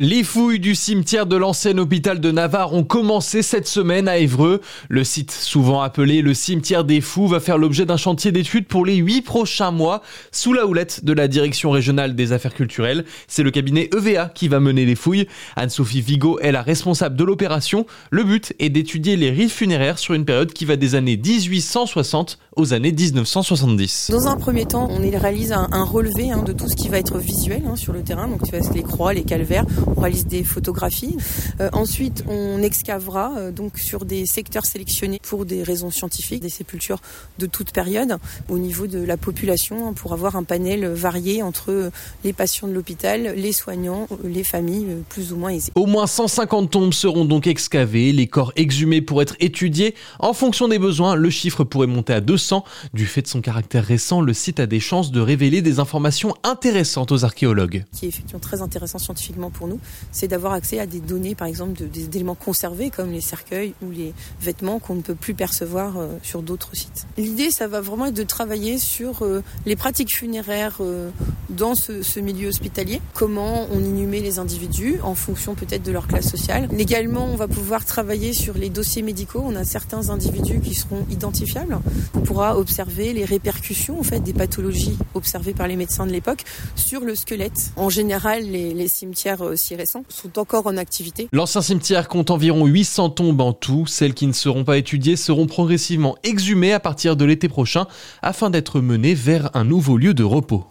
Les fouilles du cimetière de l'ancien hôpital de Navarre ont commencé cette semaine à Évreux. Le site, souvent appelé le cimetière des fous, va faire l'objet d'un chantier d'études pour les huit prochains mois, sous la houlette de la Direction régionale des affaires culturelles. C'est le cabinet EVA qui va mener les fouilles. Anne-Sophie Vigo est la responsable de l'opération. Le but est d'étudier les rites funéraires sur une période qui va des années 1860 aux années 1970. Dans un premier temps, on réalise un, relevé hein, de tout ce qui va être visuel hein, sur le terrain. Donc tu vois les croix, les calvaires on réalise des photographies. Euh, ensuite, on excavera euh, donc sur des secteurs sélectionnés pour des raisons scientifiques, des sépultures de toute période, au niveau de la population, hein, pour avoir un panel varié entre les patients de l'hôpital, les soignants, les familles euh, plus ou moins aisées. Au moins 150 tombes seront donc excavées, les corps exhumés pour être étudiés. En fonction des besoins, le chiffre pourrait monter à 200. Du fait de son caractère récent, le site a des chances de révéler des informations intéressantes aux archéologues. Qui est effectivement très intéressant scientifiquement pour nous c'est d'avoir accès à des données, par exemple, d'éléments conservés comme les cercueils ou les vêtements qu'on ne peut plus percevoir euh, sur d'autres sites. L'idée, ça va vraiment être de travailler sur euh, les pratiques funéraires euh, dans ce, milieu hospitalier, comment on inhumait les individus en fonction peut-être de leur classe sociale. Également, on va pouvoir travailler sur les dossiers médicaux. On a certains individus qui seront identifiables. On pourra observer les répercussions en fait des pathologies observées par les médecins de l'époque sur le squelette. En général, les, les cimetières sont encore en activité. L'ancien cimetière compte environ 800 tombes en tout. Celles qui ne seront pas étudiées seront progressivement exhumées à partir de l'été prochain afin d'être menées vers un nouveau lieu de repos.